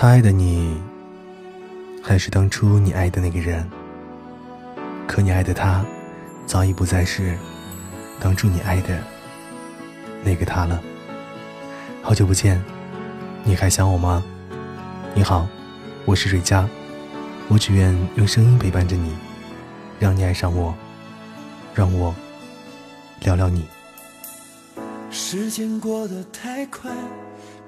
他爱的你，还是当初你爱的那个人？可你爱的他，早已不再是当初你爱的那个他了。好久不见，你还想我吗？你好，我是瑞佳，我只愿用声音陪伴着你，让你爱上我，让我聊聊你。时间过得太快。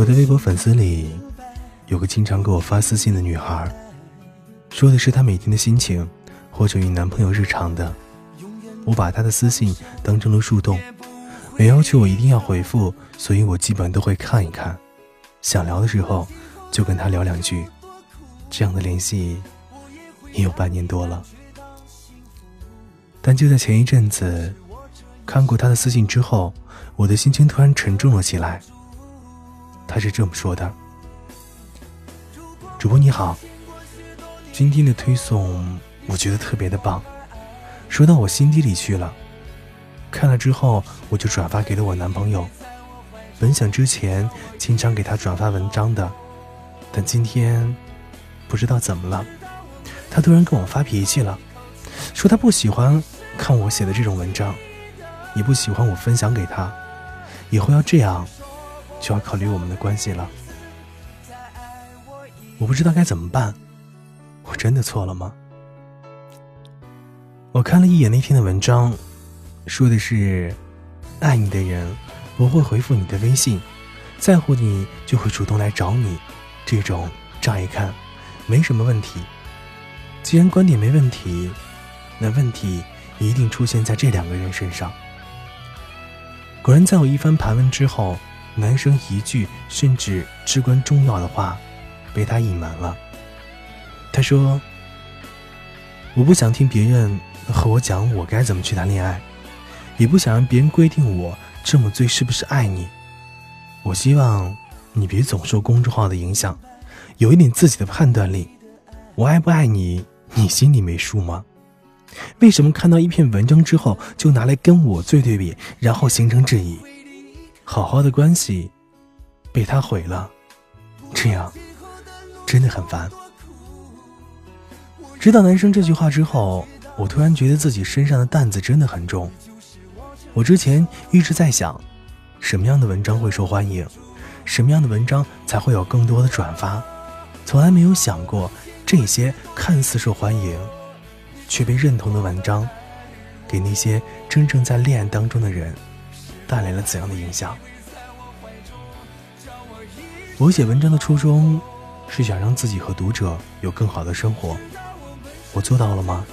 我的微博粉丝里，有个经常给我发私信的女孩，说的是她每天的心情，或者与男朋友日常的。我把她的私信当成了树洞，没要求我一定要回复，所以我基本都会看一看，想聊的时候就跟她聊两句。这样的联系也有半年多了。但就在前一阵子，看过她的私信之后，我的心情突然沉重了起来。他是这么说的：“主播你好，今天的推送我觉得特别的棒，说到我心底里去了。看了之后，我就转发给了我男朋友。本想之前经常给他转发文章的，但今天不知道怎么了，他突然跟我发脾气了，说他不喜欢看我写的这种文章，也不喜欢我分享给他，以后要这样。”就要考虑我们的关系了，我不知道该怎么办，我真的错了吗？我看了一眼那天的文章，说的是，爱你的人不会回复你的微信，在乎你就会主动来找你，这种乍一看没什么问题。既然观点没问题，那问题一定出现在这两个人身上。果然，在我一番盘问之后。男生一句甚至至关重要的话，被他隐瞒了。他说：“我不想听别人和我讲我该怎么去谈恋爱，也不想让别人规定我这么醉是不是爱你。我希望你别总受公众号的影响，有一点自己的判断力。我爱不爱你，你心里没数吗？为什么看到一篇文章之后就拿来跟我做对比，然后形成质疑？”好好的关系被他毁了，这样真的很烦。知道男生这句话之后，我突然觉得自己身上的担子真的很重。我之前一直在想，什么样的文章会受欢迎，什么样的文章才会有更多的转发，从来没有想过这些看似受欢迎却被认同的文章，给那些真正在恋爱当中的人。带来了怎样的影响？我写文章的初衷是想让自己和读者有更好的生活，我做到了吗？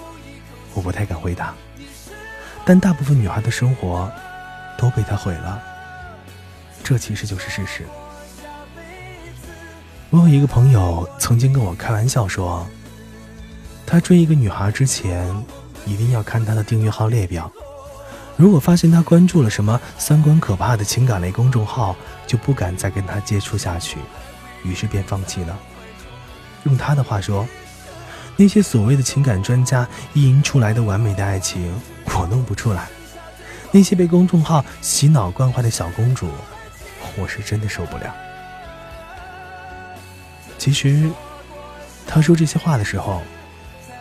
我不太敢回答。但大部分女孩的生活都被他毁了，这其实就是事实。我有一个朋友曾经跟我开玩笑说，他追一个女孩之前，一定要看她的订阅号列表。如果发现他关注了什么三观可怕的情感类公众号，就不敢再跟他接触下去，于是便放弃了。用他的话说，那些所谓的情感专家意淫出来的完美的爱情，我弄不出来；那些被公众号洗脑惯坏的小公主，我是真的受不了。其实，他说这些话的时候，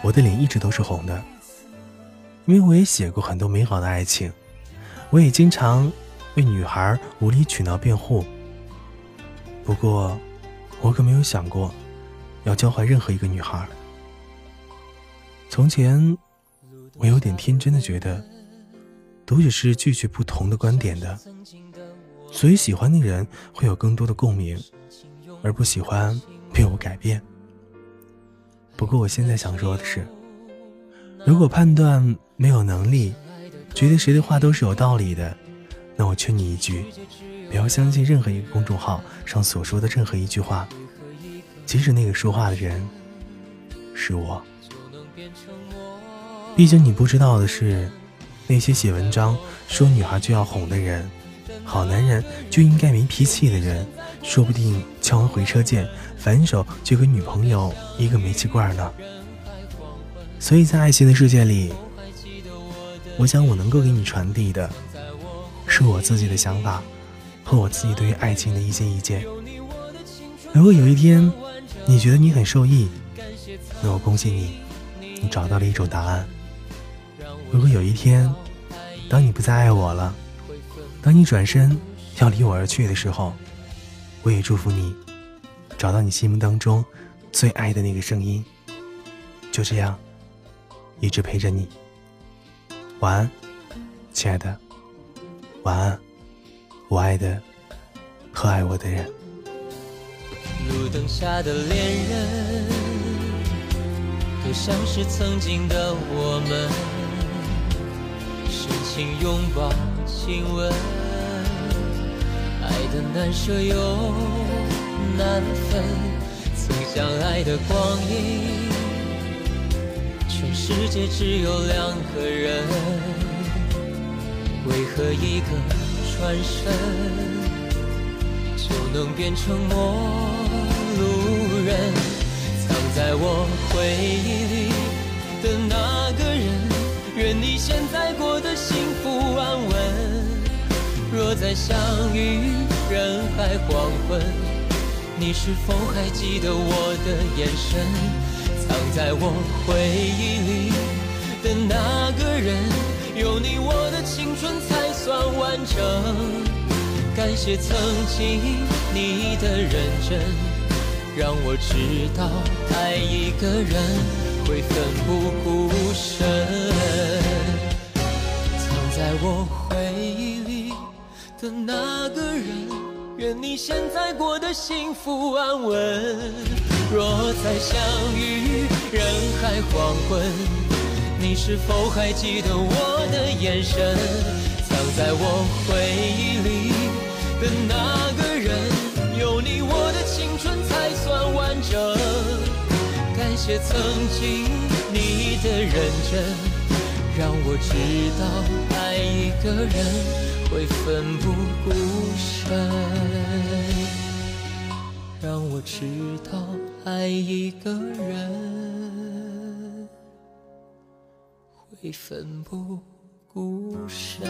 我的脸一直都是红的。因为我也写过很多美好的爱情，我也经常为女孩无理取闹辩护。不过，我可没有想过要教坏任何一个女孩。从前，我有点天真的觉得，读者是拒绝不同的观点的，所以喜欢的人会有更多的共鸣，而不喜欢被我改变。不过，我现在想说的是。如果判断没有能力，觉得谁的话都是有道理的，那我劝你一句：不要相信任何一个公众号上所说的任何一句话，即使那个说话的人是我。毕竟你不知道的是，那些写文章说女孩就要哄的人，好男人就应该没脾气的人，说不定敲完回车键，反手就给女朋友一个煤气罐呢。所以在爱情的世界里，我想我能够给你传递的，是我自己的想法。和我自己对于爱情的一些意见。如果有一天你觉得你很受益，那我恭喜你，你找到了一种答案。如果有一天，当你不再爱我了，当你转身要离我而去的时候，我也祝福你，找到你心目当中最爱的那个声音。就这样，一直陪着你。晚安，亲爱的，晚安。我爱的和爱我的人。路灯下的恋人，都像是曾经的我们，深情拥抱亲吻，爱的难舍又难分，曾相爱的光阴，全世界只有两个人，为何一个？转身就能变成陌路人，藏在我回忆里的那个人，愿你现在过得幸福安稳。若再相遇人海黄昏，你是否还记得我的眼神？藏在我回忆里的那个人，有你我的青春才。算完整，感谢曾经你的认真，让我知道爱一个人会奋不顾身。藏在我回忆里的那个人，愿你现在过得幸福安稳。若再相遇人海黄昏，你是否还记得我的眼神？藏在我回忆里的那个人，有你我的青春才算完整。感谢曾经你的认真，让我知道爱一个人会奋不顾身。让我知道爱一个人会奋不。顾身。